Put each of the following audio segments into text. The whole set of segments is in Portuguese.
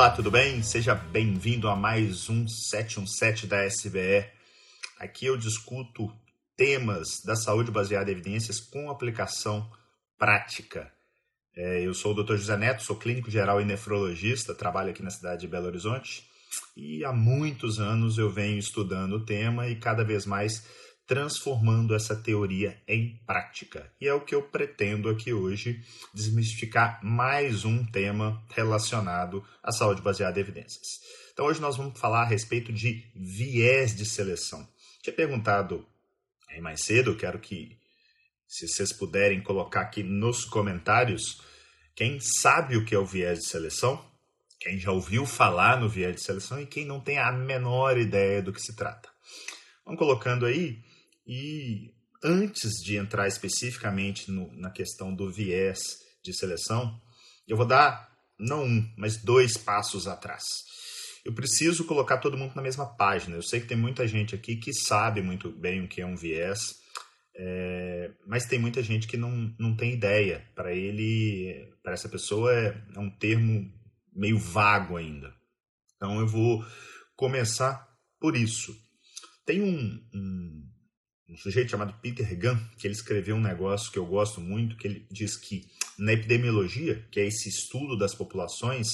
Olá, tudo bem? Seja bem-vindo a mais um 717 da SBE. Aqui eu discuto temas da saúde baseada em evidências com aplicação prática. É, eu sou o Dr. José Neto, sou clínico geral e nefrologista, trabalho aqui na cidade de Belo Horizonte e há muitos anos eu venho estudando o tema e cada vez mais transformando essa teoria em prática. E é o que eu pretendo aqui hoje desmistificar mais um tema relacionado à saúde baseada em evidências. Então hoje nós vamos falar a respeito de viés de seleção. Tinha perguntado aí mais cedo, quero que se vocês puderem colocar aqui nos comentários quem sabe o que é o viés de seleção, quem já ouviu falar no viés de seleção e quem não tem a menor ideia do que se trata. Vamos colocando aí e antes de entrar especificamente no, na questão do viés de seleção, eu vou dar não um, mas dois passos atrás. Eu preciso colocar todo mundo na mesma página. Eu sei que tem muita gente aqui que sabe muito bem o que é um viés, é, mas tem muita gente que não, não tem ideia. Para ele, para essa pessoa, é, é um termo meio vago ainda. Então eu vou começar por isso. Tem um, um um sujeito chamado Peter Gunn, que ele escreveu um negócio que eu gosto muito, que ele diz que na epidemiologia, que é esse estudo das populações,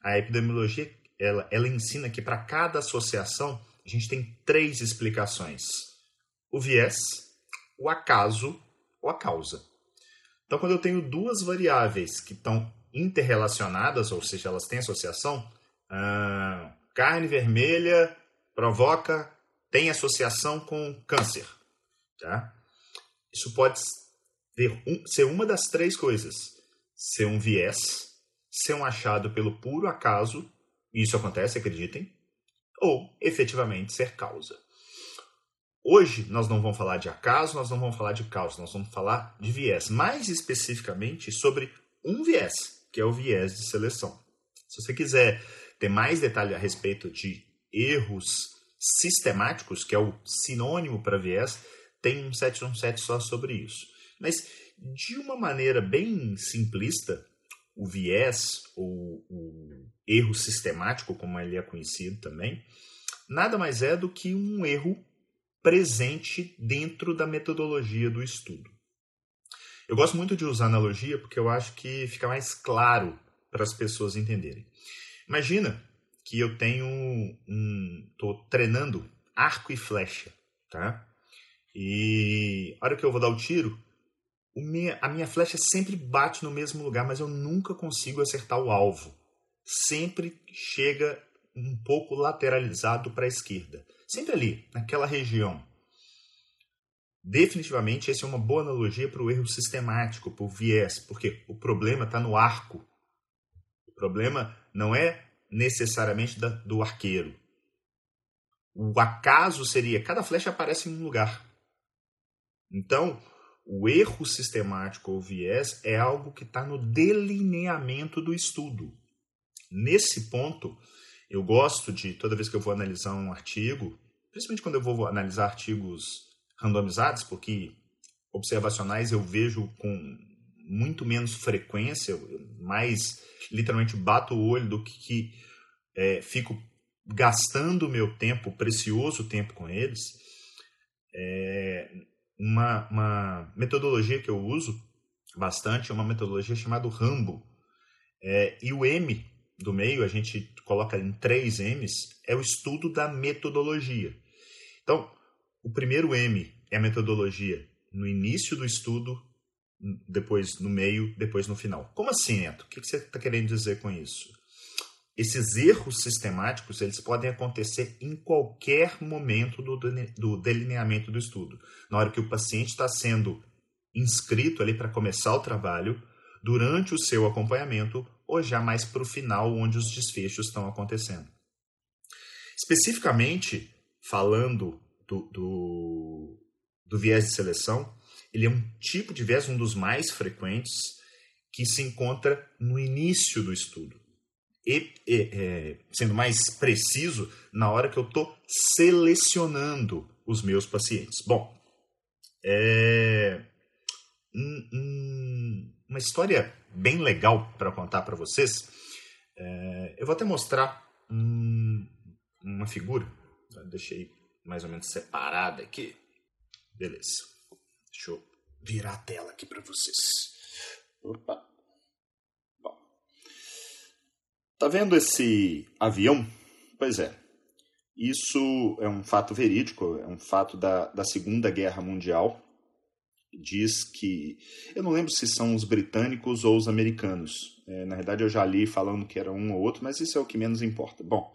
a epidemiologia ela, ela ensina que para cada associação a gente tem três explicações: o viés, o acaso ou a causa. Então, quando eu tenho duas variáveis que estão interrelacionadas, ou seja, elas têm associação, ah, carne vermelha provoca, tem associação com câncer. Tá? Isso pode ser uma das três coisas: ser um viés, ser um achado pelo puro acaso, e isso acontece, acreditem, ou efetivamente ser causa. Hoje nós não vamos falar de acaso, nós não vamos falar de causa, nós vamos falar de viés, mais especificamente sobre um viés, que é o viés de seleção. Se você quiser ter mais detalhe a respeito de erros sistemáticos, que é o sinônimo para viés, tem um 717 só sobre isso. Mas, de uma maneira bem simplista, o viés, ou o erro sistemático, como ele é conhecido também, nada mais é do que um erro presente dentro da metodologia do estudo. Eu gosto muito de usar analogia porque eu acho que fica mais claro para as pessoas entenderem. Imagina que eu tenho um, estou treinando arco e flecha, tá? E a hora que eu vou dar o tiro, o minha, a minha flecha sempre bate no mesmo lugar, mas eu nunca consigo acertar o alvo. Sempre chega um pouco lateralizado para a esquerda. Sempre ali, naquela região. Definitivamente, essa é uma boa analogia para o erro sistemático, para o viés, porque o problema está no arco. O problema não é necessariamente da, do arqueiro. O acaso seria cada flecha aparece em um lugar. Então, o erro sistemático ou viés é algo que está no delineamento do estudo. Nesse ponto, eu gosto de, toda vez que eu vou analisar um artigo, principalmente quando eu vou analisar artigos randomizados, porque observacionais eu vejo com muito menos frequência, mais literalmente bato o olho do que, que é, fico gastando meu tempo, precioso tempo com eles. É, uma, uma metodologia que eu uso bastante é uma metodologia chamada Rambo. É, e o M do meio, a gente coloca em três M's, é o estudo da metodologia. Então, o primeiro M é a metodologia no início do estudo, depois no meio, depois no final. Como assim, Neto? O que você está querendo dizer com isso? Esses erros sistemáticos eles podem acontecer em qualquer momento do, do delineamento do estudo. Na hora que o paciente está sendo inscrito ali para começar o trabalho, durante o seu acompanhamento ou já mais para o final, onde os desfechos estão acontecendo. Especificamente, falando do, do, do viés de seleção, ele é um tipo de viés, um dos mais frequentes, que se encontra no início do estudo e, e é, sendo mais preciso, na hora que eu estou selecionando os meus pacientes. Bom, é um, um, uma história bem legal para contar para vocês. É, eu vou até mostrar um, uma figura. Eu deixei mais ou menos separada aqui. Beleza. Deixa eu virar a tela aqui para vocês. Opa. Bom. Tá vendo esse avião? Pois é. Isso é um fato verídico, é um fato da, da Segunda Guerra Mundial. Diz que. Eu não lembro se são os britânicos ou os americanos. É, na verdade, eu já li falando que era um ou outro, mas isso é o que menos importa. Bom,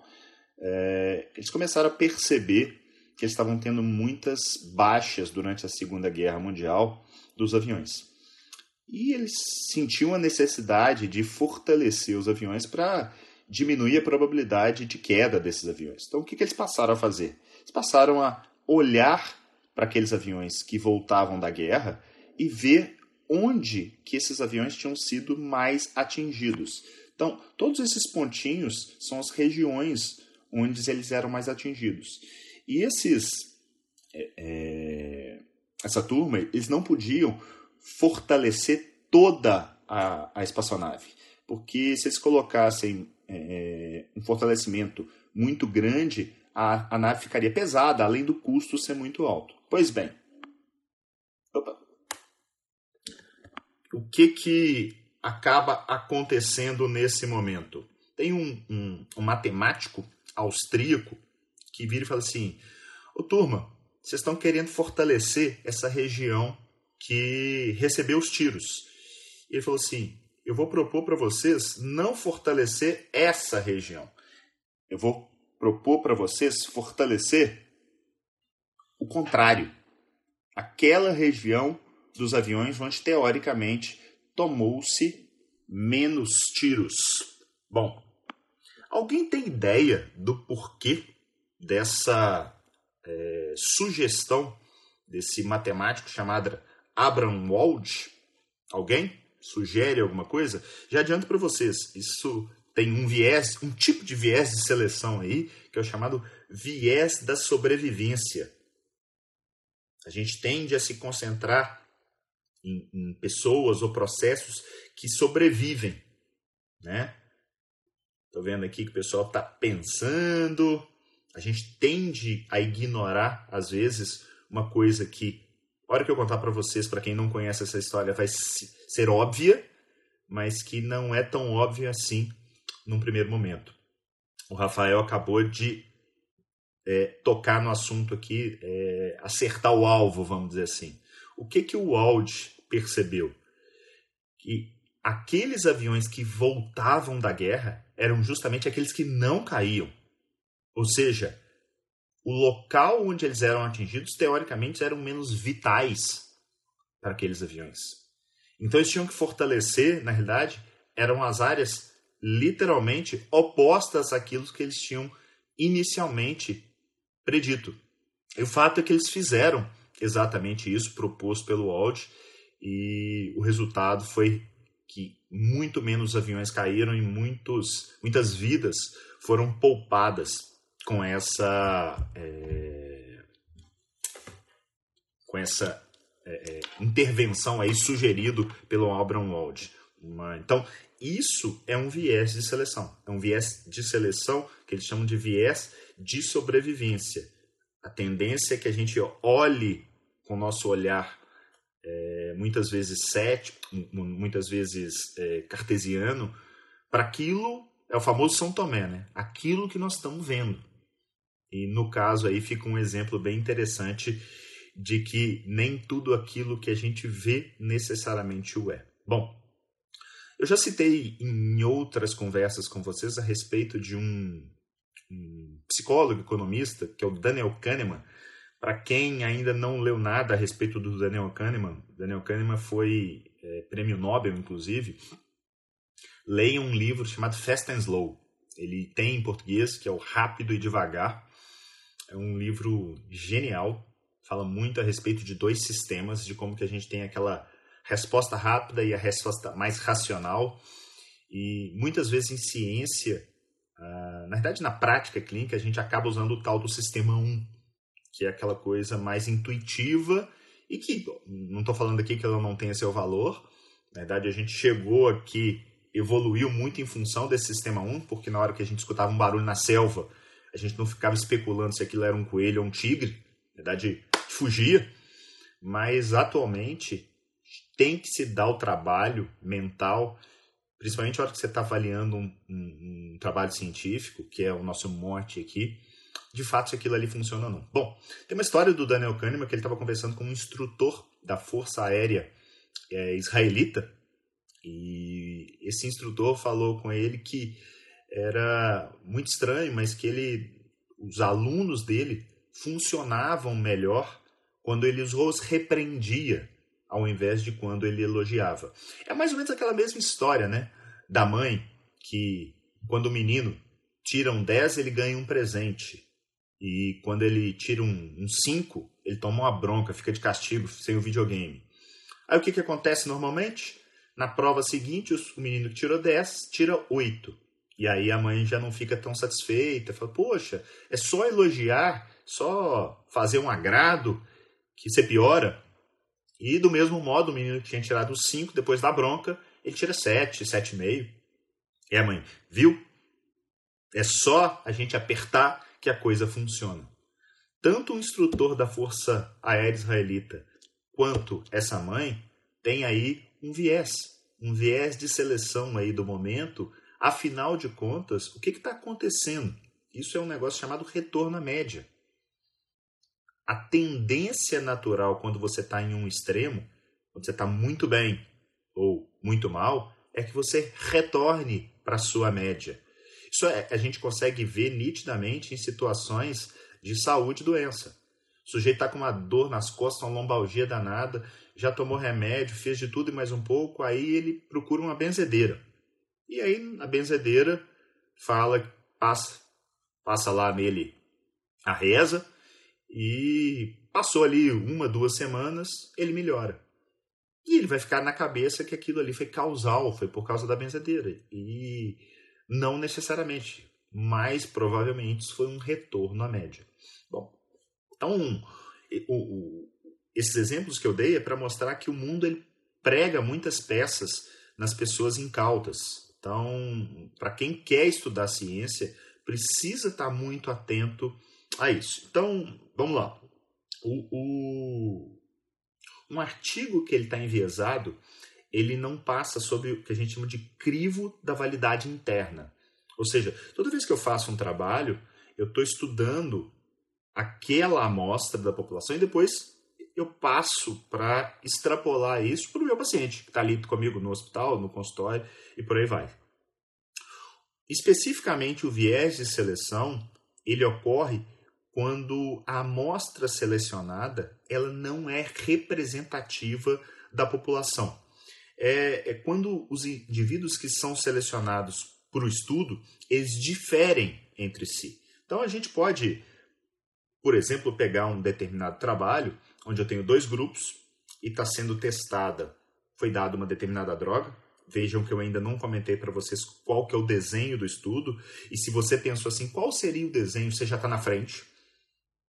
é, eles começaram a perceber que eles estavam tendo muitas baixas durante a Segunda Guerra Mundial dos aviões. E eles sentiam a necessidade de fortalecer os aviões para diminuir a probabilidade de queda desses aviões. Então, o que, que eles passaram a fazer? Eles passaram a olhar para aqueles aviões que voltavam da guerra e ver onde que esses aviões tinham sido mais atingidos. Então, todos esses pontinhos são as regiões onde eles eram mais atingidos. E esses, é, é, essa turma, eles não podiam fortalecer toda a, a espaçonave, porque se eles colocassem é, um fortalecimento muito grande, a, a nave ficaria pesada, além do custo ser muito alto. Pois bem, opa, o que que acaba acontecendo nesse momento? Tem um, um, um matemático austríaco que vira e fala assim: Ô turma, vocês estão querendo fortalecer essa região que recebeu os tiros. Ele falou assim: eu vou propor para vocês não fortalecer essa região. Eu vou propor para vocês fortalecer o contrário. Aquela região dos aviões onde teoricamente tomou-se menos tiros. Bom, Alguém tem ideia do porquê dessa é, sugestão desse matemático chamado Abraham Wald? Alguém sugere alguma coisa? Já adianto para vocês, isso tem um viés, um tipo de viés de seleção aí, que é o chamado viés da sobrevivência. A gente tende a se concentrar em, em pessoas ou processos que sobrevivem, né? Estou vendo aqui que o pessoal está pensando. A gente tende a ignorar, às vezes, uma coisa que, hora que eu contar para vocês, para quem não conhece essa história, vai ser óbvia, mas que não é tão óbvia assim num primeiro momento. O Rafael acabou de é, tocar no assunto aqui, é, acertar o alvo, vamos dizer assim. O que, que o Wald percebeu? Que aqueles aviões que voltavam da guerra eram justamente aqueles que não caíam. Ou seja, o local onde eles eram atingidos, teoricamente, eram menos vitais para aqueles aviões. Então eles tinham que fortalecer, na realidade, eram as áreas literalmente opostas àquilo que eles tinham inicialmente predito. E o fato é que eles fizeram exatamente isso, proposto pelo Wald, e o resultado foi que muito menos aviões caíram e muitos, muitas vidas foram poupadas com essa é, com essa é, é intervenção aí sugerido pelo Abraham Wald. Então isso é um viés de seleção, é um viés de seleção que eles chamam de viés de sobrevivência. A tendência é que a gente olhe com o nosso olhar é, muitas vezes cético, muitas vezes é, cartesiano, para aquilo, é o famoso São Tomé, né? aquilo que nós estamos vendo. E no caso aí fica um exemplo bem interessante de que nem tudo aquilo que a gente vê necessariamente o é. Bom, eu já citei em outras conversas com vocês a respeito de um, um psicólogo economista, que é o Daniel Kahneman, para quem ainda não leu nada a respeito do Daniel Kahneman, Daniel Kahneman foi é, prêmio Nobel, inclusive. Leia um livro chamado Fast and Slow. Ele tem em português, que é o Rápido e Devagar. É um livro genial. Fala muito a respeito de dois sistemas, de como que a gente tem aquela resposta rápida e a resposta mais racional. E muitas vezes em ciência, ah, na verdade na prática clínica, a gente acaba usando o tal do sistema 1 que é aquela coisa mais intuitiva e que não estou falando aqui que ela não tenha seu valor. Na verdade, a gente chegou aqui evoluiu muito em função desse sistema 1, porque na hora que a gente escutava um barulho na selva, a gente não ficava especulando se aquilo era um coelho ou um tigre, na verdade, fugia. Mas atualmente tem que se dar o trabalho mental, principalmente na hora que você está avaliando um, um, um, trabalho científico, que é o nosso morte aqui, de fato se aquilo ali funciona ou não. Bom, tem uma história do Daniel Kahneman que ele estava conversando com um instrutor da Força Aérea é, israelita, e esse instrutor falou com ele que era muito estranho, mas que ele, os alunos dele funcionavam melhor quando ele os repreendia, ao invés de quando ele elogiava. É mais ou menos aquela mesma história, né? Da mãe que, quando o menino tira um 10, ele ganha um presente. E quando ele tira um 5, um ele toma uma bronca, fica de castigo sem o videogame. Aí o que, que acontece normalmente? Na prova seguinte, o menino que tirou 10 tira 8. E aí a mãe já não fica tão satisfeita, fala: Poxa, é só elogiar, só fazer um agrado que você piora. E do mesmo modo, o menino que tinha tirado 5 depois da bronca, ele tira 7, 7,5. E a mãe, viu? É só a gente apertar que a coisa funciona. Tanto o instrutor da Força Aérea Israelita quanto essa mãe tem aí um viés, um viés de seleção aí do momento. Afinal de contas, o que está acontecendo? Isso é um negócio chamado retorno à média. A tendência natural quando você está em um extremo, quando você está muito bem ou muito mal, é que você retorne para a sua média. Isso é, a gente consegue ver nitidamente em situações de saúde e doença. O sujeito está com uma dor nas costas, uma lombalgia danada, já tomou remédio, fez de tudo e mais um pouco, aí ele procura uma benzedeira. E aí a benzedeira fala, passa, passa lá nele a reza e passou ali uma, duas semanas, ele melhora. E ele vai ficar na cabeça que aquilo ali foi causal, foi por causa da benzedeira. E não necessariamente, mas provavelmente isso foi um retorno à média. Bom, então o, o, esses exemplos que eu dei é para mostrar que o mundo ele prega muitas peças nas pessoas incautas. Então, para quem quer estudar ciência, precisa estar tá muito atento a isso. Então, vamos lá. O, o um artigo que ele está enviesado, ele não passa sobre o que a gente chama de crivo da validade interna. Ou seja, toda vez que eu faço um trabalho, eu estou estudando aquela amostra da população e depois eu passo para extrapolar isso para o meu paciente, que está ali comigo no hospital, no consultório e por aí vai. Especificamente, o viés de seleção ele ocorre quando a amostra selecionada ela não é representativa da população. É, é quando os indivíduos que são selecionados para o estudo, eles diferem entre si. Então a gente pode, por exemplo, pegar um determinado trabalho onde eu tenho dois grupos e está sendo testada, foi dada uma determinada droga. Vejam que eu ainda não comentei para vocês qual que é o desenho do estudo. E se você pensou assim, qual seria o desenho, você já está na frente.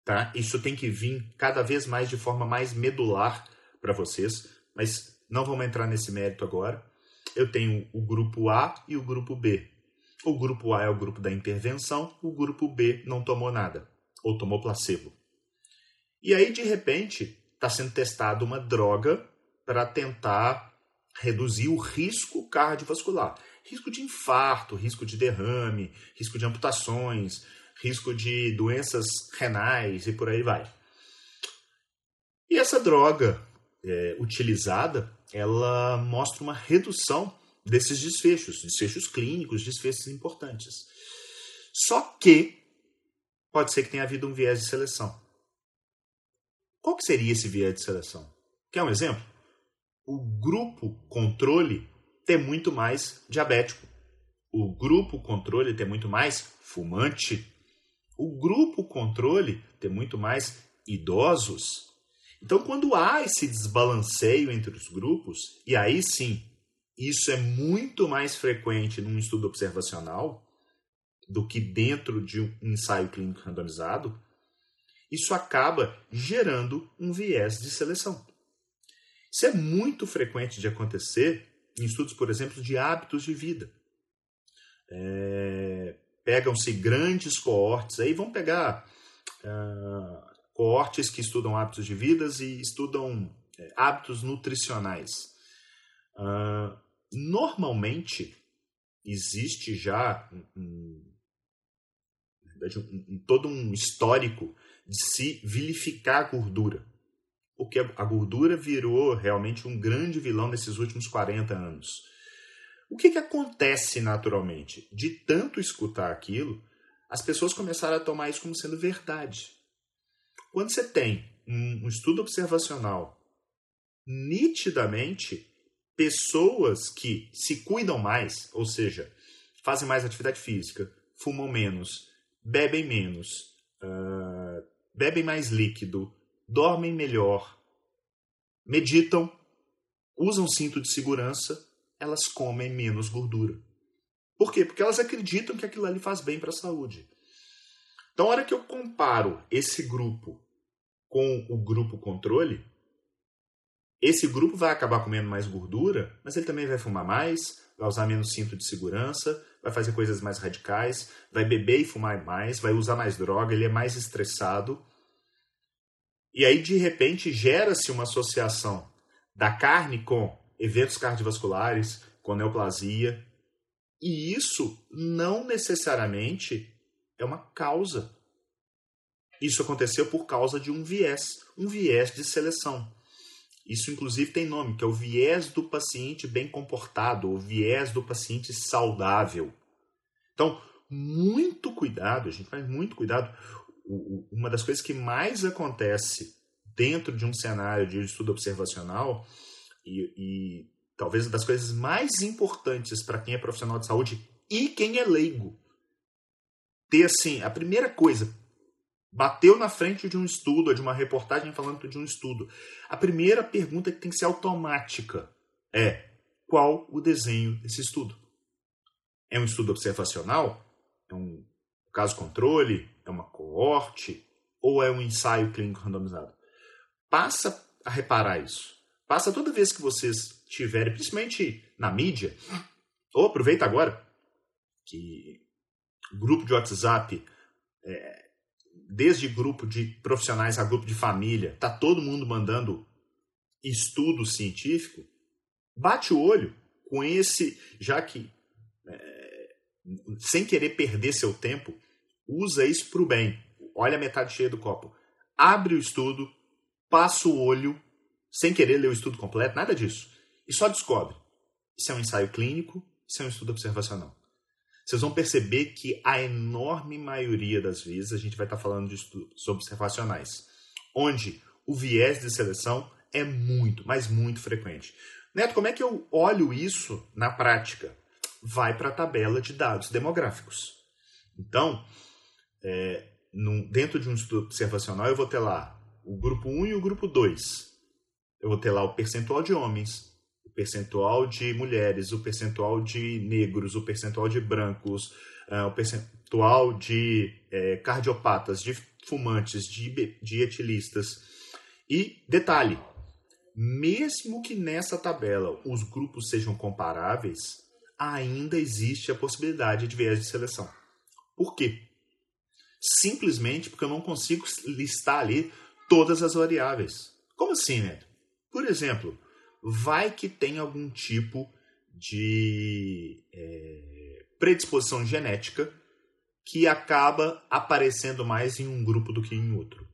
Tá? Isso tem que vir cada vez mais de forma mais medular para vocês, mas não vamos entrar nesse mérito agora. Eu tenho o grupo A e o grupo B. O grupo A é o grupo da intervenção, o grupo B não tomou nada, ou tomou placebo. E aí, de repente, está sendo testada uma droga para tentar reduzir o risco cardiovascular. Risco de infarto, risco de derrame, risco de amputações, risco de doenças renais e por aí vai. E essa droga é, utilizada, ela mostra uma redução desses desfechos, desfechos clínicos, desfechos importantes. Só que pode ser que tenha havido um viés de seleção. Qual que seria esse viés de seleção? Quer um exemplo? O grupo controle tem muito mais diabético. O grupo controle tem muito mais fumante. O grupo controle tem muito mais idosos. Então, quando há esse desbalanceio entre os grupos, e aí sim, isso é muito mais frequente num estudo observacional do que dentro de um ensaio clínico randomizado, isso acaba gerando um viés de seleção. Isso é muito frequente de acontecer em estudos, por exemplo, de hábitos de vida. É, Pegam-se grandes coortes, aí vão pegar uh, coortes que estudam hábitos de vidas e estudam é, hábitos nutricionais. Uh, normalmente, existe já um, um, um, todo um histórico de se vilificar a gordura. Porque a gordura virou realmente um grande vilão nesses últimos 40 anos. O que, que acontece naturalmente? De tanto escutar aquilo, as pessoas começaram a tomar isso como sendo verdade. Quando você tem um, estudo observacional nitidamente pessoas que se cuidam mais, ou seja, fazem mais atividade física, fumam menos, bebem menos, uh, bebem mais líquido, dormem melhor, meditam, usam cinto de segurança, elas comem menos gordura. Por quê? Porque elas acreditam que aquilo ali faz bem para a saúde. Então, a hora que eu comparo esse grupo com o grupo controle, esse grupo vai acabar comendo mais gordura, mas ele também vai fumar mais, vai usar menos cinto de segurança, vai fazer coisas mais radicais, vai beber e fumar mais, vai usar mais droga, ele é mais estressado. E aí, de repente, gera-se uma associação da carne com eventos cardiovasculares, com neoplasia. E isso não necessariamente é uma causa. Isso aconteceu por causa de um viés, um viés de seleção. Isso, inclusive, tem nome, que é o viés do paciente bem comportado, ou viés do paciente saudável. Então, muito cuidado, a gente faz muito cuidado. Uma das coisas que mais acontece dentro de um cenário de estudo observacional, e, e talvez das coisas mais importantes para quem é profissional de saúde e quem é leigo, ter assim, a primeira coisa, bateu na frente de um estudo, de uma reportagem falando de um estudo. A primeira pergunta que tem que ser automática é: qual o desenho desse estudo? É um estudo observacional? É um caso controle? É uma coorte? Ou é um ensaio clínico randomizado? Passa a reparar isso. Passa toda vez que vocês tiverem, principalmente na mídia, ou aproveita agora que grupo de WhatsApp é, desde grupo de profissionais a grupo de família, tá todo mundo mandando estudo científico, bate o olho com esse, já que é, sem querer perder seu tempo, usa isso para o bem. Olha a metade cheia do copo. Abre o estudo, passa o olho, sem querer ler o estudo completo, nada disso. E só descobre. Isso é um ensaio clínico, isso é um estudo observacional vocês vão perceber que a enorme maioria das vezes a gente vai estar falando de estudos observacionais, onde o viés de seleção é muito, mas muito frequente. Neto, como é que eu olho isso na prática? Vai para a tabela de dados demográficos. Então, é, num, dentro de um estudo observacional, eu vou ter lá o grupo 1 e o grupo 2. Eu vou ter lá o percentual de homens, percentual de mulheres, o percentual de negros, o percentual de brancos, uh, o percentual de é, cardiopatas, de fumantes, de, de etilistas. E detalhe, mesmo que nessa tabela os grupos sejam comparáveis, ainda existe a possibilidade de viés de seleção. Por quê? Simplesmente porque eu não consigo listar ali todas as variáveis. Como assim, né? Por exemplo, vai que tem algum tipo de é, predisposição genética que acaba aparecendo mais em um grupo do que em outro.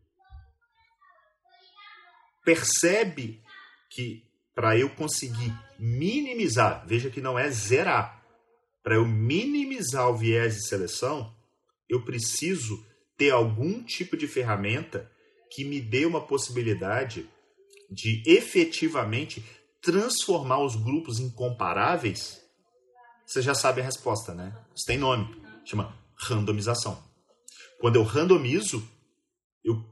Percebe que para eu conseguir minimizar, veja que não é zerar, para eu minimizar o viés de seleção, eu preciso ter algum tipo de ferramenta que me dê uma possibilidade de efetivamente transformar os grupos em comparáveis, você já sabe a resposta, né? Isso tem nome, chama randomização. Quando eu randomizo, eu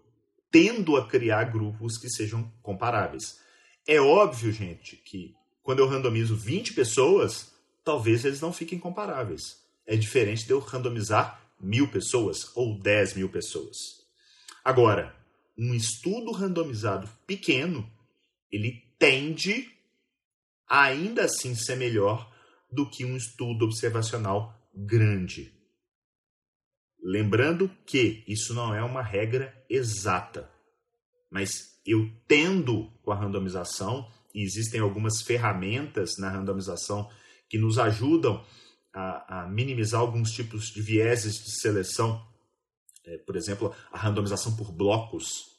tendo a criar grupos que sejam comparáveis. É óbvio, gente, que quando eu randomizo 20 pessoas, talvez eles não fiquem comparáveis. É diferente de eu randomizar mil pessoas ou 10 mil pessoas. Agora, um estudo randomizado pequeno, ele tende ainda assim ser melhor do que um estudo observacional grande. Lembrando que isso não é uma regra exata, mas eu tendo com a randomização, e existem algumas ferramentas na randomização que nos ajudam a, a minimizar alguns tipos de vieses de seleção, é, por exemplo, a randomização por blocos,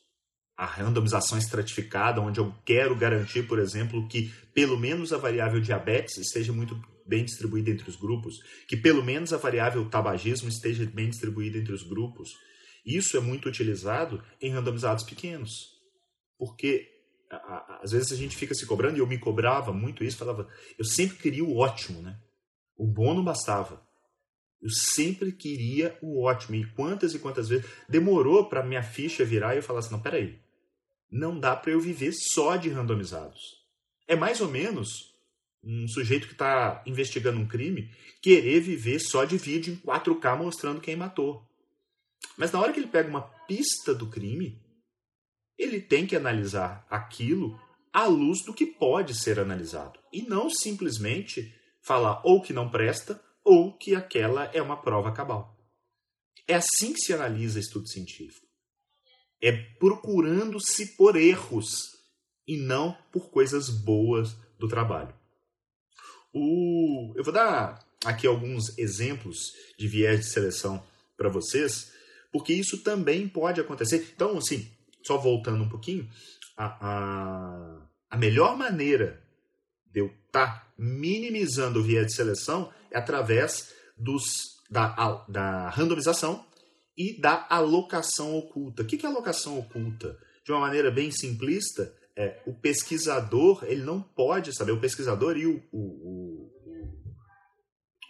a randomização estratificada, onde eu quero garantir, por exemplo, que pelo menos a variável diabetes esteja muito bem distribuída entre os grupos, que pelo menos a variável tabagismo esteja bem distribuída entre os grupos. Isso é muito utilizado em randomizados pequenos, porque às vezes a gente fica se cobrando, e eu me cobrava muito isso, falava, eu sempre queria o ótimo, né? O bom não bastava. Eu sempre queria o ótimo. E quantas e quantas vezes demorou para minha ficha virar e eu falar assim: não, peraí, não dá para eu viver só de randomizados. É mais ou menos um sujeito que está investigando um crime querer viver só de vídeo em 4K mostrando quem matou. Mas na hora que ele pega uma pista do crime, ele tem que analisar aquilo à luz do que pode ser analisado. E não simplesmente falar ou que não presta ou que aquela é uma prova cabal. É assim que se analisa estudo científico. É procurando-se por erros e não por coisas boas do trabalho. O, eu vou dar aqui alguns exemplos de viés de seleção para vocês, porque isso também pode acontecer. Então, assim, só voltando um pouquinho, a, a, a melhor maneira de eu estar tá minimizando o viés de seleção é através dos, da, da randomização e da alocação oculta. O que é alocação oculta? De uma maneira bem simplista, é, o pesquisador ele não pode saber, o pesquisador e o, o, o,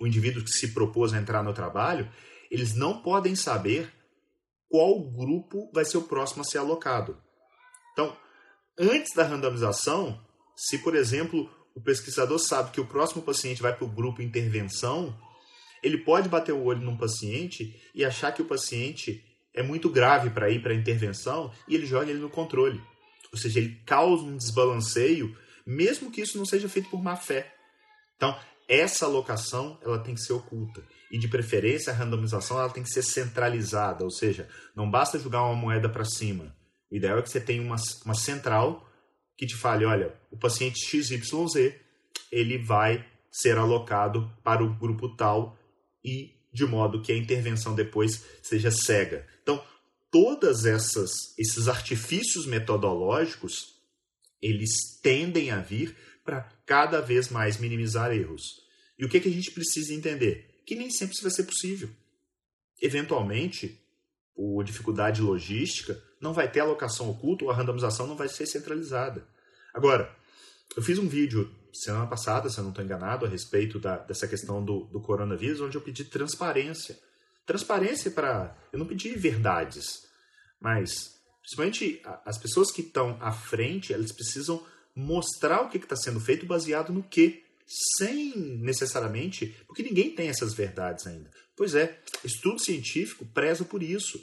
o indivíduo que se propôs a entrar no trabalho, eles não podem saber qual grupo vai ser o próximo a ser alocado. Então, antes da randomização, se, por exemplo, o pesquisador sabe que o próximo paciente vai para o grupo intervenção, ele pode bater o olho num paciente e achar que o paciente é muito grave para ir para a intervenção e ele joga ele no controle. Ou seja, ele causa um desbalanceio, mesmo que isso não seja feito por má fé. Então, essa alocação ela tem que ser oculta. E de preferência, a randomização ela tem que ser centralizada, ou seja, não basta jogar uma moeda para cima. O ideal é que você tenha uma, uma central que te fale, olha, o paciente XYZ, ele vai ser alocado para o grupo tal e de modo que a intervenção depois seja cega. Então, todas essas esses artifícios metodológicos, eles tendem a vir para cada vez mais minimizar erros. E o que, que a gente precisa entender? Que nem sempre isso vai ser possível. Eventualmente, por dificuldade logística, não vai ter alocação oculta ou a randomização não vai ser centralizada. Agora, eu fiz um vídeo semana passada, se eu não estou enganado, a respeito da, dessa questão do, do coronavírus, onde eu pedi transparência. Transparência para. Eu não pedi verdades, mas principalmente as pessoas que estão à frente, elas precisam mostrar o que está sendo feito baseado no que, sem necessariamente. Porque ninguém tem essas verdades ainda. Pois é, estudo científico preza por isso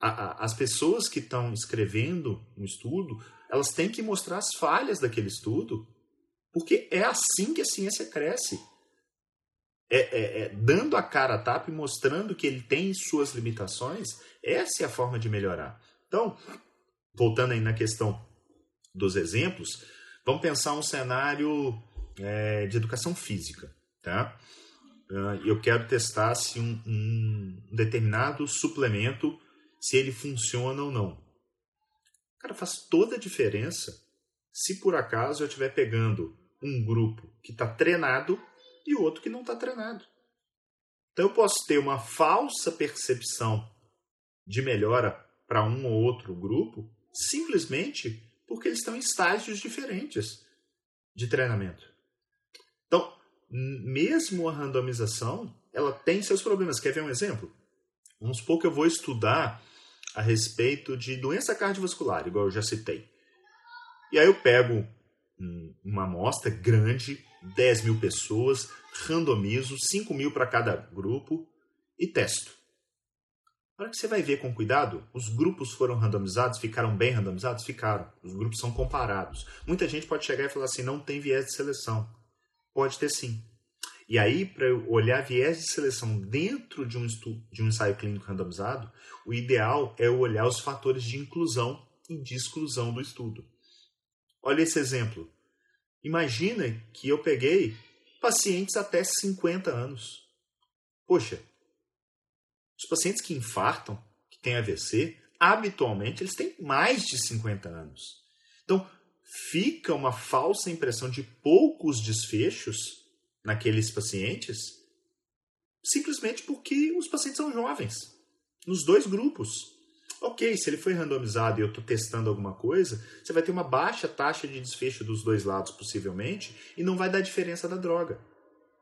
a, a, as pessoas que estão escrevendo um estudo, elas têm que mostrar as falhas daquele estudo, porque é assim que a ciência cresce. É, é, é, dando a cara a tapa e mostrando que ele tem suas limitações, essa é a forma de melhorar. Então, voltando aí na questão dos exemplos, vamos pensar um cenário é, de educação física. Tá? Uh, eu quero testar se um, um determinado suplemento se ele funciona ou não. Cara, faz toda a diferença se por acaso eu estiver pegando um grupo que está treinado e outro que não está treinado. Então eu posso ter uma falsa percepção de melhora para um ou outro grupo simplesmente porque eles estão em estágios diferentes de treinamento. Então, mesmo a randomização, ela tem seus problemas. Quer ver um exemplo? Vamos supor que eu vou estudar a respeito de doença cardiovascular, igual eu já citei. E aí eu pego uma amostra grande, 10 mil pessoas, randomizo, 5 mil para cada grupo e testo. A hora que você vai ver com cuidado, os grupos foram randomizados, ficaram bem randomizados? Ficaram. Os grupos são comparados. Muita gente pode chegar e falar assim: não tem viés de seleção. Pode ter sim. E aí, para eu olhar viés de seleção dentro de um, estudo, de um ensaio clínico randomizado, o ideal é eu olhar os fatores de inclusão e de exclusão do estudo. Olha esse exemplo. Imagina que eu peguei pacientes até 50 anos. Poxa, os pacientes que infartam, que têm AVC, habitualmente eles têm mais de 50 anos. Então, fica uma falsa impressão de poucos desfechos naqueles pacientes simplesmente porque os pacientes são jovens, nos dois grupos. Ok, se ele foi randomizado e eu estou testando alguma coisa, você vai ter uma baixa taxa de desfecho dos dois lados, possivelmente, e não vai dar diferença da droga.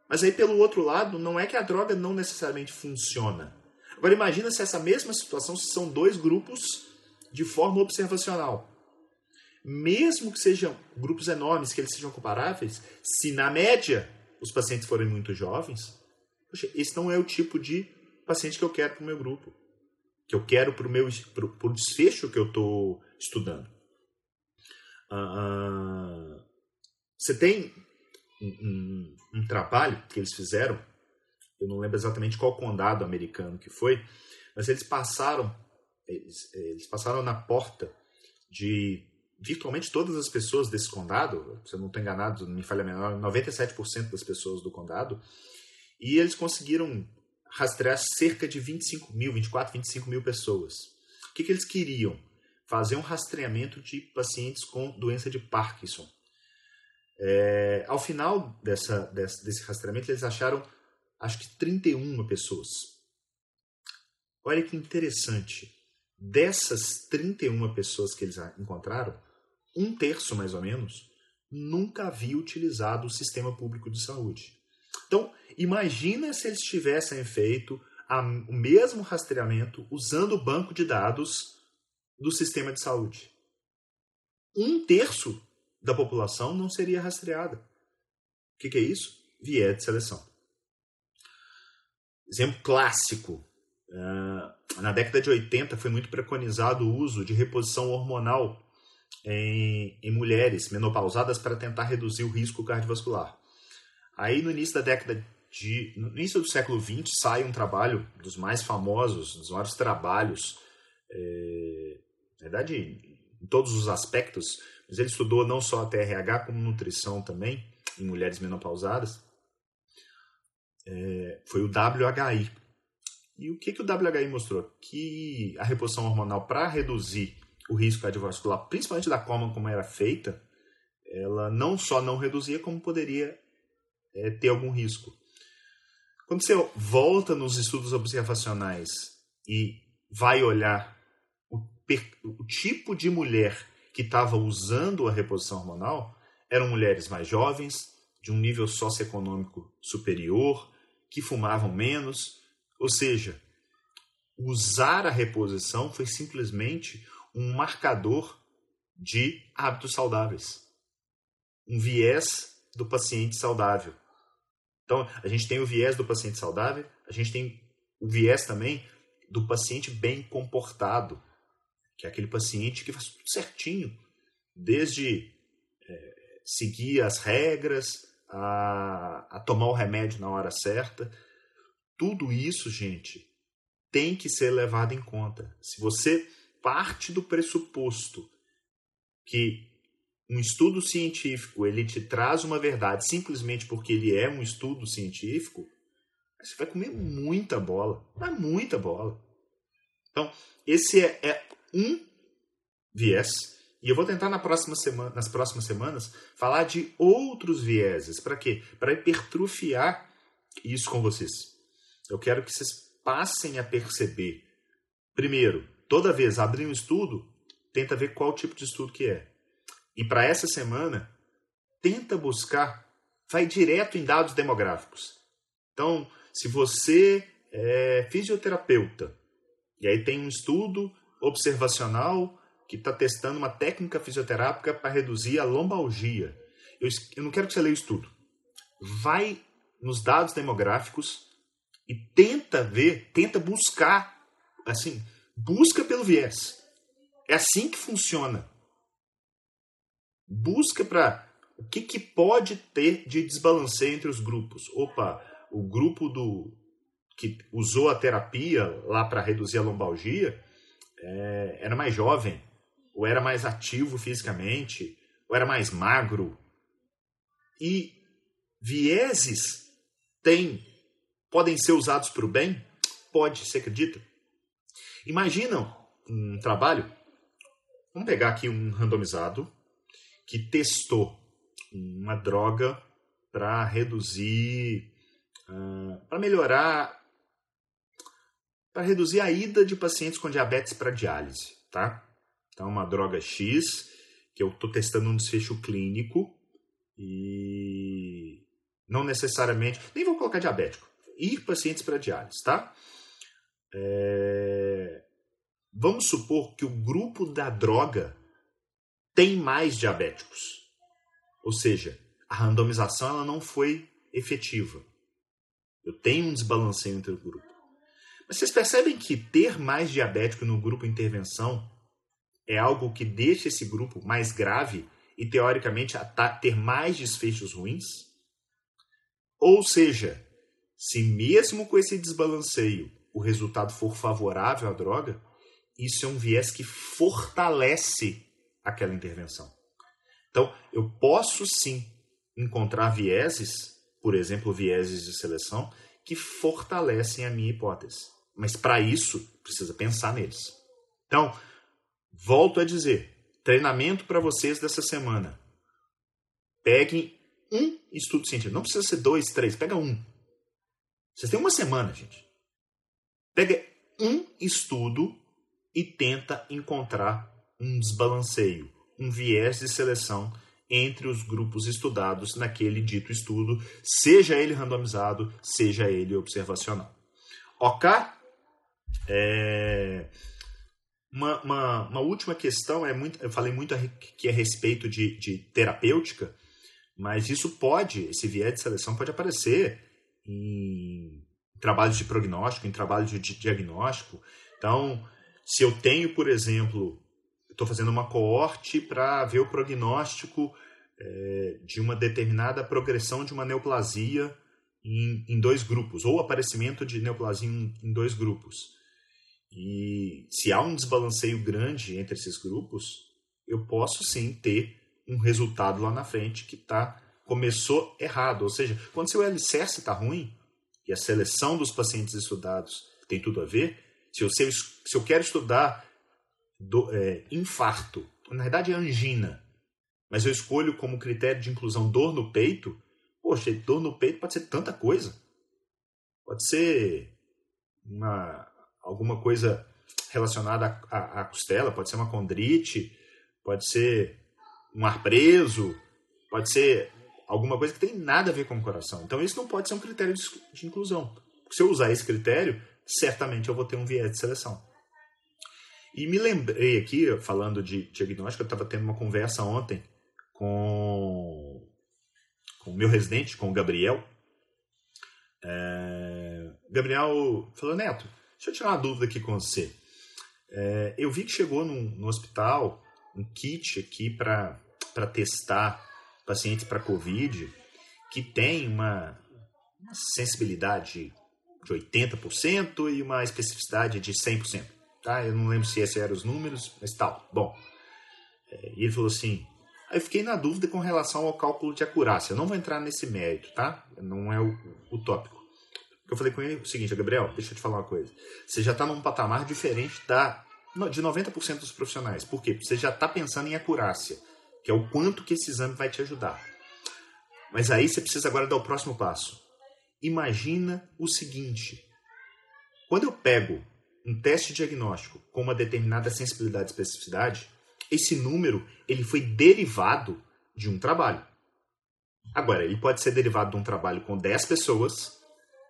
Mas aí, pelo outro lado, não é que a droga não necessariamente funciona. Agora, imagina se essa mesma situação são dois grupos de forma observacional. Mesmo que sejam grupos enormes, que eles sejam comparáveis, se na média os pacientes forem muito jovens, poxa, esse não é o tipo de paciente que eu quero para o meu grupo, que eu quero para o meu pro, pro desfecho que eu estou estudando. Uh, você tem um, um, um, trabalho que eles fizeram, eu não lembro exatamente qual condado americano que foi, mas eles passaram, eles, eles passaram na porta de virtualmente todas as pessoas desse condado, se eu não estou enganado, não me falha menor, 97% das pessoas do condado, e eles conseguiram rastrear cerca de 25 mil, 24, 25 mil pessoas. O que, que eles queriam? Fazer um rastreamento de pacientes com doença de Parkinson. É, ao final dessa, desse, desse rastreamento, eles acharam, acho que 31 pessoas. Olha que interessante. Dessas 31 pessoas que eles encontraram, um terço mais ou menos, nunca havia utilizado o sistema público de saúde. Então, imagina se eles tivessem feito a, o mesmo rastreamento usando o banco de dados do sistema de saúde. Um terço da população não seria rastreada. O que, que é isso? Viés de seleção. Exemplo clássico. Uh, na década de 80 foi muito preconizado o uso de reposição hormonal em, em mulheres menopausadas para tentar reduzir o risco cardiovascular. Aí no início da década de, no início do século XX sai um trabalho dos mais famosos, dos maiores trabalhos, é, na verdade em todos os aspectos, mas ele estudou não só a TRH como nutrição também em mulheres menopausadas. É, foi o WHI. E o que, que o WHI mostrou? Que a reposição hormonal para reduzir o risco cardiovascular, principalmente da forma como era feita, ela não só não reduzia, como poderia é, ter algum risco. Quando você volta nos estudos observacionais e vai olhar o, o tipo de mulher que estava usando a reposição hormonal, eram mulheres mais jovens, de um nível socioeconômico superior, que fumavam menos, ou seja, usar a reposição foi simplesmente um marcador de hábitos saudáveis, um viés do paciente saudável. Então, a gente tem o viés do paciente saudável, a gente tem o viés também do paciente bem comportado, que é aquele paciente que faz tudo certinho, desde é, seguir as regras, a, a tomar o remédio na hora certa. Tudo isso, gente, tem que ser levado em conta. Se você parte do pressuposto que um estudo científico ele te traz uma verdade simplesmente porque ele é um estudo científico, você vai comer muita bola, mas muita bola. Então, esse é, é um viés. E eu vou tentar na próxima semana, nas próximas semanas falar de outros vieses. Para quê? Para hipertrofiar isso com vocês. Eu quero que vocês passem a perceber, primeiro, toda vez abrir um estudo, tenta ver qual tipo de estudo que é. E para essa semana, tenta buscar, vai direto em dados demográficos. Então, se você é fisioterapeuta e aí tem um estudo observacional que está testando uma técnica fisioterápica para reduzir a lombalgia, eu, eu não quero que você leia o estudo. Vai nos dados demográficos e tenta ver, tenta buscar assim, busca pelo viés. É assim que funciona. Busca para o que, que pode ter de desbalanceio entre os grupos. Opa, o grupo do que usou a terapia lá para reduzir a lombalgia é, era mais jovem, ou era mais ativo fisicamente, ou era mais magro. E vieses têm, podem ser usados para o bem? Pode, você acredita? Imaginam um trabalho, vamos pegar aqui um randomizado que testou uma droga para reduzir, uh, para melhorar para reduzir a ida de pacientes com diabetes para diálise, tá? Então, uma droga X que eu estou testando um desfecho clínico e não necessariamente, nem vou colocar diabético, ir pacientes para diálise, tá? É... Vamos supor que o grupo da droga tem mais diabéticos, ou seja, a randomização ela não foi efetiva. Eu tenho um desbalanceio entre o grupo. Mas vocês percebem que ter mais diabético no grupo intervenção é algo que deixa esse grupo mais grave e, teoricamente, ter mais desfechos ruins? Ou seja, se mesmo com esse desbalanceio o resultado for favorável à droga, isso é um viés que fortalece aquela intervenção. Então, eu posso sim encontrar vieses, por exemplo, vieses de seleção, que fortalecem a minha hipótese. Mas para isso, precisa pensar neles. Então, volto a dizer: treinamento para vocês dessa semana. Peguem um estudo científico. Não precisa ser dois, três, pega um. Vocês têm uma semana, gente. Pega um estudo e tenta encontrar um desbalanceio, um viés de seleção entre os grupos estudados naquele dito estudo, seja ele randomizado, seja ele observacional. Ok? É... Uma, uma, uma, última questão é muito, eu falei muito que é a respeito de, de terapêutica, mas isso pode, esse viés de seleção pode aparecer em trabalhos de prognóstico, em trabalhos de diagnóstico. Então, se eu tenho, por exemplo, estou fazendo uma coorte para ver o prognóstico é, de uma determinada progressão de uma neoplasia em, em dois grupos, ou aparecimento de neoplasia em, em dois grupos. E se há um desbalanceio grande entre esses grupos, eu posso sim ter um resultado lá na frente que tá, começou errado. Ou seja, quando seu alicerce está ruim e a seleção dos pacientes estudados tem tudo a ver, se eu, se eu quero estudar do, é, infarto, na verdade é angina, mas eu escolho como critério de inclusão dor no peito, poxa, dor no peito pode ser tanta coisa. Pode ser uma alguma coisa relacionada à, costela, pode ser uma condrite, pode ser um ar preso, pode ser alguma coisa que tem nada a ver com o coração. Então isso não pode ser um critério de, de inclusão. Se eu usar esse critério, certamente eu vou ter um viés de seleção. E me lembrei aqui, falando de diagnóstico, eu estava tendo uma conversa ontem com, com o meu residente, com o Gabriel. É, Gabriel falou, Neto, Deixa eu tirar uma dúvida aqui com você. É, eu vi que chegou no, no hospital um kit aqui para testar pacientes para Covid que tem uma, uma sensibilidade de 80% e uma especificidade de 100%. Tá? Eu não lembro se esses eram os números, mas tal. Bom, é, e ele falou assim, Aí eu fiquei na dúvida com relação ao cálculo de acurácia. Eu não vou entrar nesse mérito, tá? Não é o, o tópico. Eu falei com ele o seguinte, Gabriel, deixa eu te falar uma coisa. Você já está num patamar diferente da de 90% dos profissionais. Por quê? Porque você já está pensando em acurácia, que é o quanto que esse exame vai te ajudar. Mas aí você precisa agora dar o próximo passo. Imagina o seguinte: quando eu pego um teste diagnóstico com uma determinada sensibilidade e especificidade, esse número ele foi derivado de um trabalho. Agora, ele pode ser derivado de um trabalho com 10 pessoas,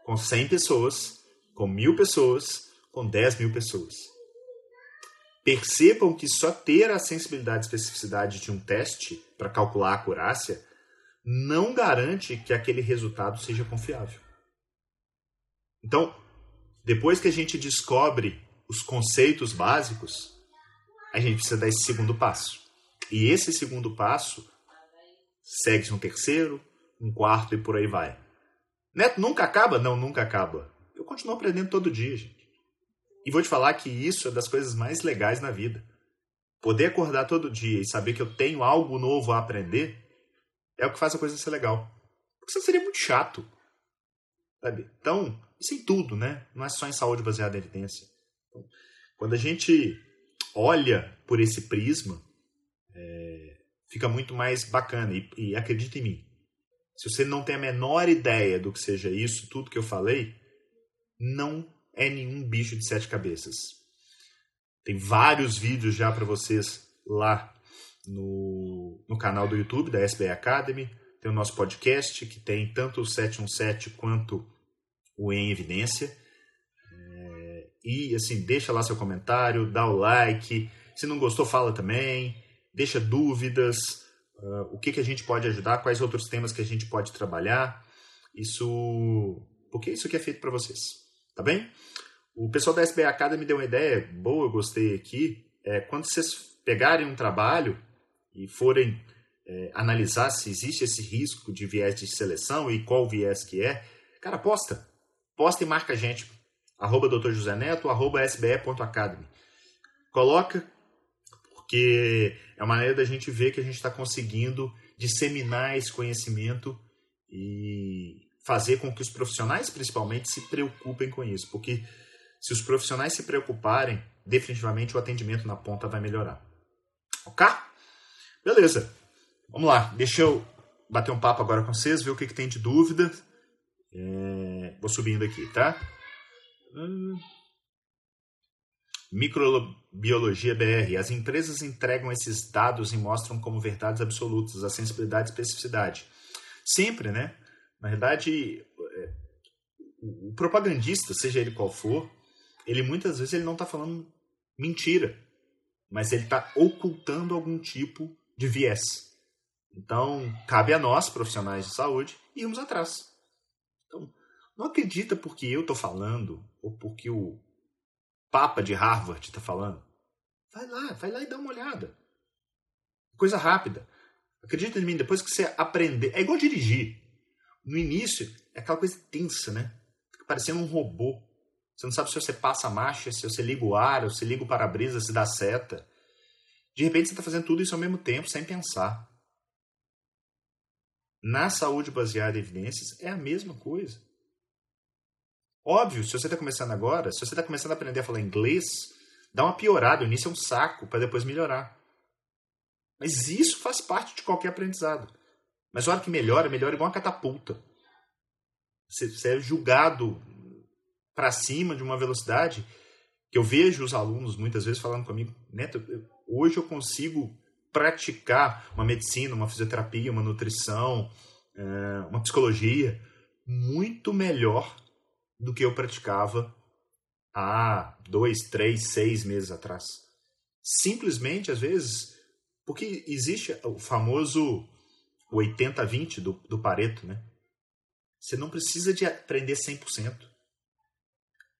com 100 pessoas, com mil pessoas, com 10 mil pessoas. Percebam que só ter a sensibilidade e especificidade de um teste para calcular a acurácia não garante que aquele resultado seja confiável. Então, depois que a gente descobre os conceitos básicos, a gente precisa dar esse segundo passo. E esse segundo passo segue-se um terceiro, um quarto e por aí vai. Neto, nunca acaba? Não, nunca acaba. Eu continuo aprendendo todo dia, gente. E vou te falar que isso é das coisas mais legais na vida. Poder acordar todo dia e saber que eu tenho algo novo a aprender é o que faz a coisa ser legal. Porque senão seria muito chato. Sabe? Então, isso em tudo, né? Não é só em saúde baseada em evidência. Então, quando a gente olha por esse prisma, é, fica muito mais bacana. E, e acredita em mim, se você não tem a menor ideia do que seja isso, tudo que eu falei, não é nenhum bicho de sete cabeças. Tem vários vídeos já para vocês lá no, no canal do YouTube da SBA Academy. Tem o nosso podcast, que tem tanto o 717 quanto o Em Evidência. É, e assim, deixa lá seu comentário, dá o like. Se não gostou, fala também. Deixa dúvidas. Uh, o que, que a gente pode ajudar, quais outros temas que a gente pode trabalhar. Isso. Porque isso aqui é feito para vocês. Tá bem? O pessoal da SBA Academy deu uma ideia boa, eu gostei aqui. É, quando vocês pegarem um trabalho e forem é, analisar se existe esse risco de viés de seleção e qual viés que é, cara, posta. Posta e marca a gente. Arroba Dr. José Neto, arroba sbe.academy. Coloca, porque é uma maneira da gente ver que a gente está conseguindo disseminar esse conhecimento e fazer com que os profissionais, principalmente, se preocupem com isso. Porque se os profissionais se preocuparem, definitivamente o atendimento na ponta vai melhorar. Ok? Beleza. Vamos lá. Deixa eu bater um papo agora com vocês, ver o que, que tem de dúvida. É... Vou subindo aqui, tá? Hum... Microbiologia BR. As empresas entregam esses dados e mostram como verdades absolutas a sensibilidade e especificidade. Sempre, né? Na verdade, é, o propagandista, seja ele qual for, ele muitas vezes ele não está falando mentira, mas ele está ocultando algum tipo de viés. Então, cabe a nós, profissionais de saúde, irmos atrás. Não acredita porque eu estou falando, ou porque o Papa de Harvard está falando. Vai lá, vai lá e dá uma olhada. Coisa rápida. Acredita em mim, depois que você aprender. É igual dirigir. No início, é aquela coisa tensa, né? Fica parecendo um robô. Você não sabe se você passa a marcha, se você liga o ar, ou se liga o para-brisa, se dá seta. De repente você está fazendo tudo isso ao mesmo tempo, sem pensar. Na saúde baseada em evidências, é a mesma coisa. Óbvio, se você está começando agora, se você está começando a aprender a falar inglês, dá uma piorada. O início é um saco para depois melhorar. Mas isso faz parte de qualquer aprendizado. Mas a hora que melhora, melhora igual uma catapulta. Você, você é julgado para cima de uma velocidade que eu vejo os alunos muitas vezes falando comigo, Neto, hoje eu consigo praticar uma medicina, uma fisioterapia, uma nutrição, é, uma psicologia muito melhor do que eu praticava há dois, três, seis meses atrás. Simplesmente, às vezes, porque existe o famoso 80-20 do, do Pareto, né? Você não precisa de aprender 100%.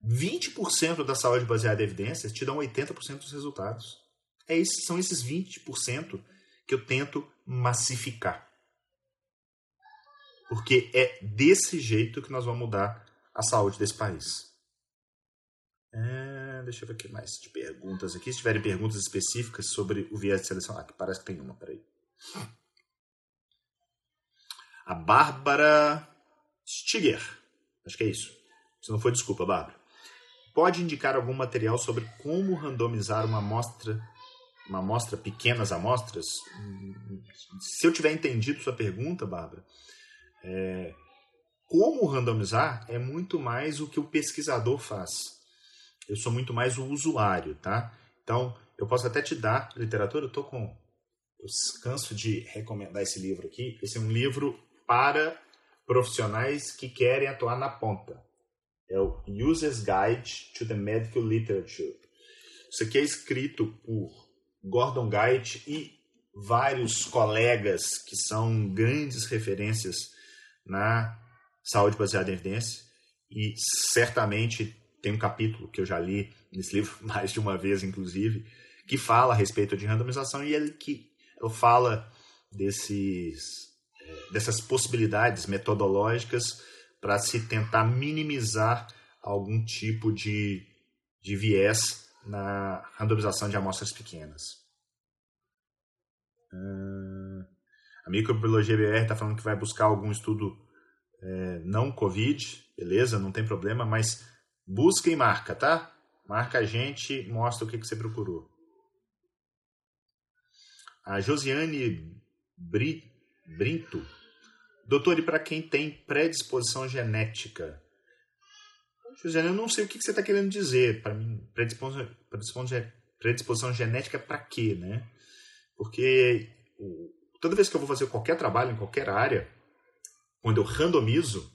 20% da saúde baseada em evidências te dão 80% dos resultados. É esse, são esses 20% que eu tento massificar. Porque é desse jeito que nós vamos mudar a saúde desse país. É, deixa eu ver o que mais de perguntas aqui. Se tiverem perguntas específicas sobre o viés de seleção. Ah, aqui parece que tem uma, peraí. A Bárbara Stiger. Acho que é isso. Se não for, desculpa, Bárbara pode indicar algum material sobre como randomizar uma amostra, uma amostra, pequenas amostras? Se eu tiver entendido sua pergunta, Bárbara, é, como randomizar é muito mais o que o pesquisador faz. Eu sou muito mais o usuário, tá? Então, eu posso até te dar literatura, eu tô com eu canso de recomendar esse livro aqui. Esse é um livro para profissionais que querem atuar na ponta é o User's Guide to the Medical Literature. Isso aqui é escrito por Gordon Guide e vários colegas que são grandes referências na saúde baseada em evidência e certamente tem um capítulo que eu já li nesse livro mais de uma vez, inclusive, que fala a respeito de randomização e ele que ele fala desses é, dessas possibilidades metodológicas para se tentar minimizar algum tipo de, de viés na randomização de amostras pequenas. A microbiologia BR está falando que vai buscar algum estudo é, não Covid, beleza, não tem problema, mas busca e marca, tá? Marca a gente, mostra o que, que você procurou. A Josiane Bri, Brinto. Doutor, e para quem tem predisposição genética? Josiane, eu não sei o que, que você está querendo dizer. Para mim, predisposição, predisposição, predisposição genética para quê, né? Porque toda vez que eu vou fazer qualquer trabalho em qualquer área, quando eu randomizo,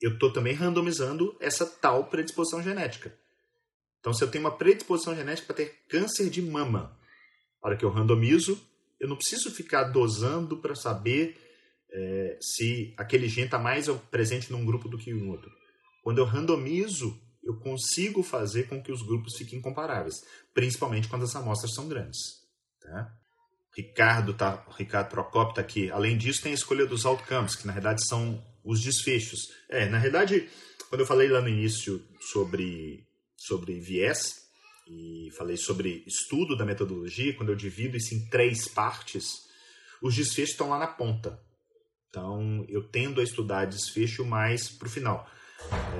eu estou também randomizando essa tal predisposição genética. Então, se eu tenho uma predisposição genética para ter câncer de mama, na hora que eu randomizo, eu não preciso ficar dosando para saber é, se aquele gene está mais presente num grupo do que em outro. Quando eu randomizo, eu consigo fazer com que os grupos fiquem comparáveis, principalmente quando as amostras são grandes. Tá? Ricardo tá, Ricardo Procopio está aqui. Além disso, tem a escolha dos outcomes, que na verdade são os desfechos. É, na verdade, quando eu falei lá no início sobre, sobre viés, e falei sobre estudo da metodologia, quando eu divido isso em três partes, os desfechos estão lá na ponta. Então, eu tendo a estudar desfecho mais para o final.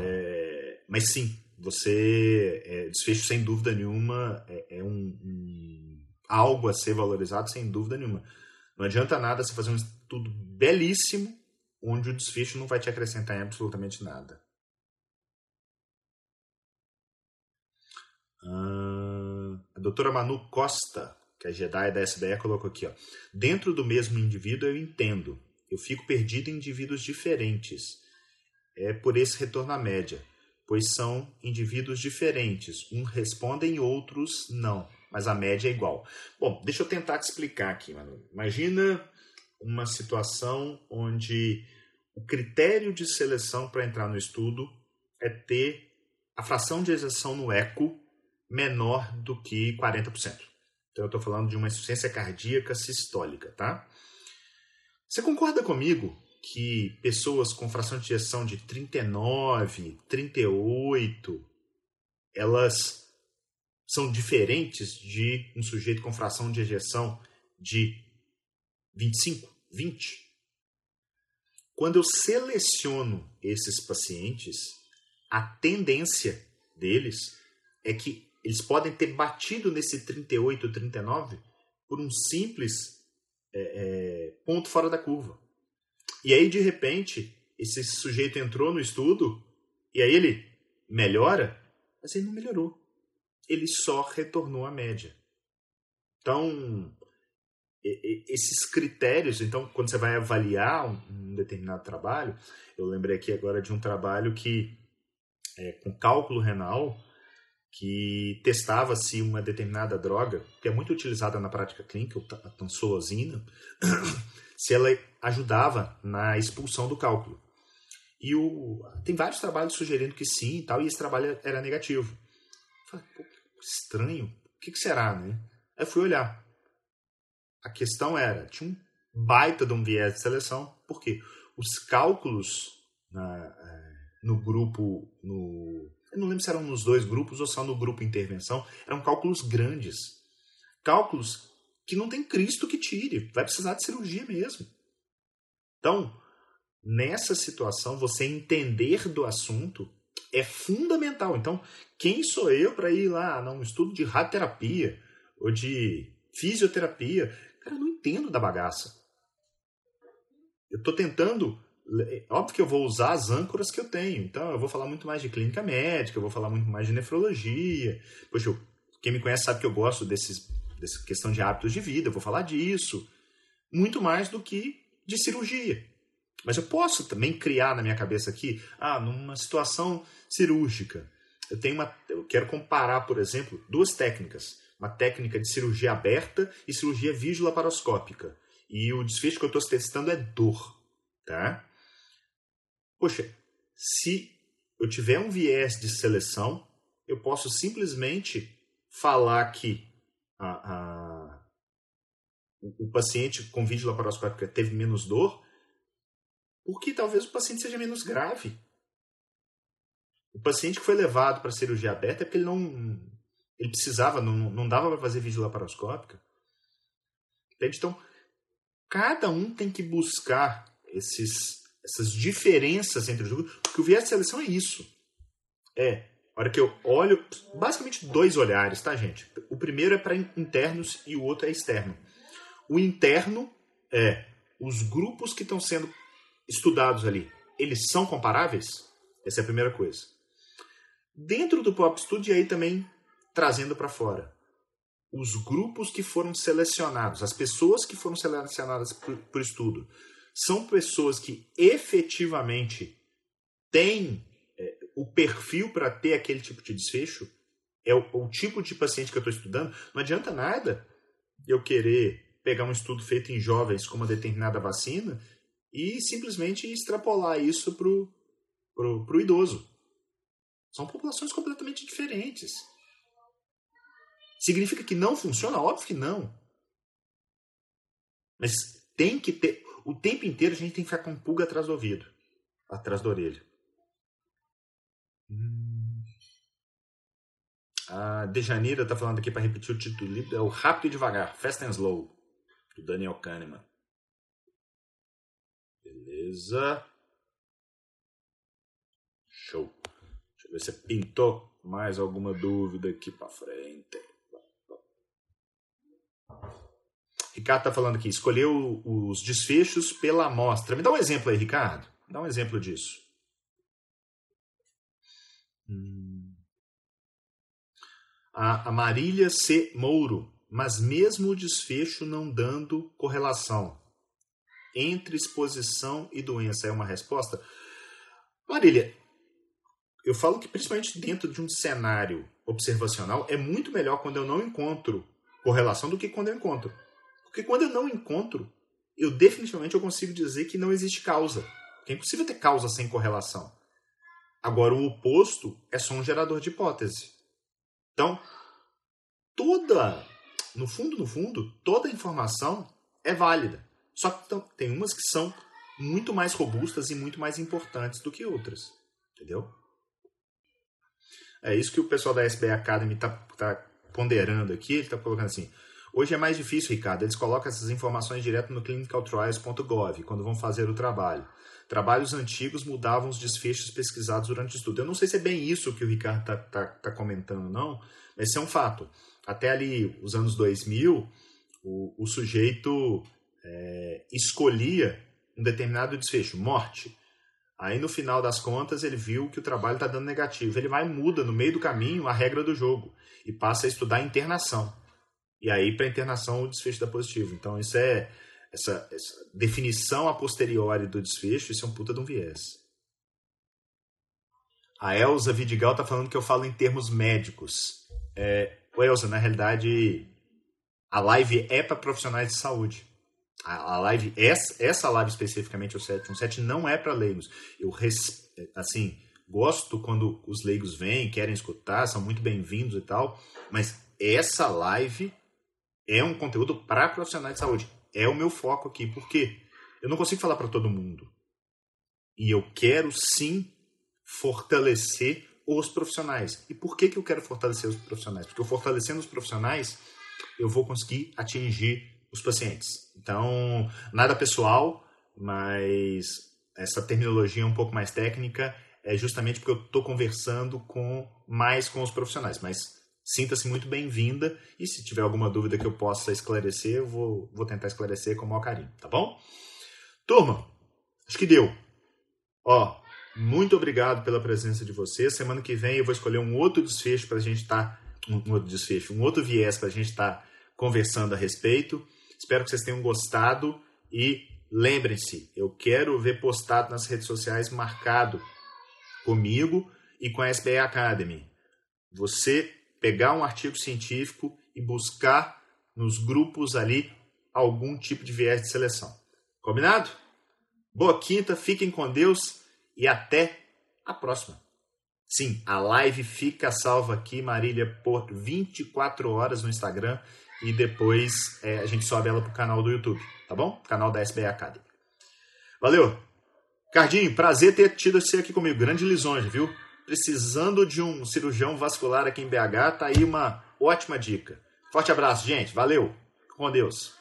É, mas sim, você, é, desfecho sem dúvida nenhuma é, é um, um algo a ser valorizado sem dúvida nenhuma. Não adianta nada você fazer um estudo belíssimo onde o desfecho não vai te acrescentar em absolutamente nada. Ah, a doutora Manu Costa, que é Jedi da SBE, colocou aqui: ó, dentro do mesmo indivíduo eu entendo, eu fico perdido em indivíduos diferentes. É por esse retorno à média, pois são indivíduos diferentes. Uns respondem, outros não mas a média é igual. Bom, deixa eu tentar te explicar aqui, mano. Imagina uma situação onde o critério de seleção para entrar no estudo é ter a fração de exceção no eco menor do que 40%. Então eu estou falando de uma insuficiência cardíaca sistólica, tá? Você concorda comigo que pessoas com fração de ejeção de 39, 38, elas são diferentes de um sujeito com fração de ejeção de 25, 20. Quando eu seleciono esses pacientes, a tendência deles é que eles podem ter batido nesse 38, 39 por um simples é, é, ponto fora da curva. E aí, de repente, esse sujeito entrou no estudo e aí ele melhora, mas ele não melhorou ele só retornou à média. Então, esses critérios, então, quando você vai avaliar um determinado trabalho, eu lembrei aqui agora de um trabalho que, é, com cálculo renal, que testava se uma determinada droga, que é muito utilizada na prática clínica, a tansolosina, se ela ajudava na expulsão do cálculo. E o, tem vários trabalhos sugerindo que sim e tal, e esse trabalho era negativo. falei, estranho, o que, que será, né? Aí fui olhar. A questão era, tinha um baita de um viés de seleção, porque os cálculos na, é, no grupo, no, eu não lembro se eram nos dois grupos ou só no grupo intervenção, eram cálculos grandes. Cálculos que não tem Cristo que tire, vai precisar de cirurgia mesmo. Então, nessa situação, você entender do assunto é fundamental. Então, quem sou eu para ir lá num estudo de radioterapia ou de fisioterapia? Cara, eu não entendo da bagaça. Eu estou tentando. Óbvio que eu vou usar as âncoras que eu tenho. Então, eu vou falar muito mais de clínica médica, eu vou falar muito mais de nefrologia. Poxa, quem me conhece sabe que eu gosto desses, dessa questão de hábitos de vida, eu vou falar disso. Muito mais do que de cirurgia. Mas eu posso também criar na minha cabeça aqui, ah, numa situação cirúrgica, eu tenho uma, eu quero comparar, por exemplo, duas técnicas, uma técnica de cirurgia aberta e cirurgia videolaparoscópica. E o desfecho que eu estou testando é dor, tá? Poxa, se eu tiver um viés de seleção, eu posso simplesmente falar que a, a, o, o paciente com vídeo laparoscópica teve menos dor, porque talvez o paciente seja menos grave. O paciente que foi levado para cirurgia aberta é porque ele não ele precisava, não, não dava para fazer vídeo laparoscópica. Entende? Então, cada um tem que buscar esses, essas diferenças entre os grupos, porque o viés de seleção é isso. É, a hora que eu olho, basicamente dois olhares, tá, gente? O primeiro é para internos e o outro é externo. O interno é os grupos que estão sendo estudados ali, eles são comparáveis? Essa é a primeira coisa. Dentro do Pop Studio, aí também trazendo para fora os grupos que foram selecionados, as pessoas que foram selecionadas por, por estudo, são pessoas que efetivamente têm é, o perfil para ter aquele tipo de desfecho? É o, o tipo de paciente que eu estou estudando? Não adianta nada eu querer pegar um estudo feito em jovens com uma determinada vacina e simplesmente extrapolar isso para o pro, pro idoso. São populações completamente diferentes. Significa que não funciona? Óbvio que não. Mas tem que ter. O tempo inteiro a gente tem que ficar com pulga atrás do ouvido, atrás da orelha. Hum. A Dejaneira está falando aqui para repetir o título é o Rápido e Devagar, Fast and Slow, do Daniel Kahneman. Beleza. Show. Deixa eu ver se pintou mais alguma dúvida aqui para frente. Ricardo está falando aqui, escolheu os desfechos pela amostra. Me dá um exemplo aí, Ricardo. Dá um exemplo disso. Hum. A Marília C. Mouro, mas mesmo o desfecho não dando correlação entre exposição e doença é uma resposta? Marília, eu falo que principalmente dentro de um cenário observacional é muito melhor quando eu não encontro correlação do que quando eu encontro. Porque quando eu não encontro, eu definitivamente eu consigo dizer que não existe causa. Porque é impossível ter causa sem correlação. Agora, o oposto é só um gerador de hipótese. Então, toda, no fundo, no fundo, toda informação é válida. Só que então, tem umas que são muito mais robustas e muito mais importantes do que outras. Entendeu? É isso que o pessoal da SBA Academy está tá ponderando aqui. Ele está colocando assim: Hoje é mais difícil, Ricardo. Eles colocam essas informações direto no clinicaltrials.gov quando vão fazer o trabalho. Trabalhos antigos mudavam os desfechos pesquisados durante o estudo. Eu não sei se é bem isso que o Ricardo está tá, tá comentando, não, mas isso é um fato. Até ali, os anos 2000, o, o sujeito é, escolhia um determinado desfecho, morte. Aí, no final das contas, ele viu que o trabalho está dando negativo. Ele vai e muda, no meio do caminho, a regra do jogo e passa a estudar internação. E aí, para internação, o desfecho dá positivo. Então, isso é. Essa, essa, definição a posteriori do desfecho, isso é um puta de um viés. A Elza Vidigal tá falando que eu falo em termos médicos. É, Elza, na realidade, a live é para profissionais de saúde. A, live, essa, essa live especificamente, o 717, não é para leigos. Eu, assim, gosto quando os leigos vêm, querem escutar, são muito bem-vindos e tal, mas essa live é um conteúdo para profissionais de saúde. É o meu foco aqui, porque eu não consigo falar para todo mundo. E eu quero sim fortalecer os profissionais. E por que, que eu quero fortalecer os profissionais? Porque eu fortalecendo os profissionais, eu vou conseguir atingir os pacientes. Então, nada pessoal, mas essa terminologia um pouco mais técnica é justamente porque eu estou conversando com mais com os profissionais. Mas Sinta-se muito bem-vinda e se tiver alguma dúvida que eu possa esclarecer, eu vou, vou tentar esclarecer com o maior carinho, tá bom? Turma, acho que deu. Ó, muito obrigado pela presença de vocês. Semana que vem eu vou escolher um outro desfecho para a gente estar. Tá, um, outro desfecho, um outro viés para a gente estar tá conversando a respeito. Espero que vocês tenham gostado e lembrem-se, eu quero ver postado nas redes sociais marcado comigo e com a SBE Academy. Você pegar um artigo científico e buscar nos grupos ali algum tipo de viés de seleção. Combinado? Boa quinta, fiquem com Deus e até a próxima. Sim, a live fica salva aqui, Marília, por 24 horas no Instagram e depois é, a gente sobe ela pro canal do YouTube, tá bom? Canal da SBA Academy. Valeu! Cardinho, prazer ter tido você aqui comigo. Grande lisonja, viu? Precisando de um cirurgião vascular aqui em BH, tá aí uma ótima dica. Forte abraço, gente. Valeu. Com Deus.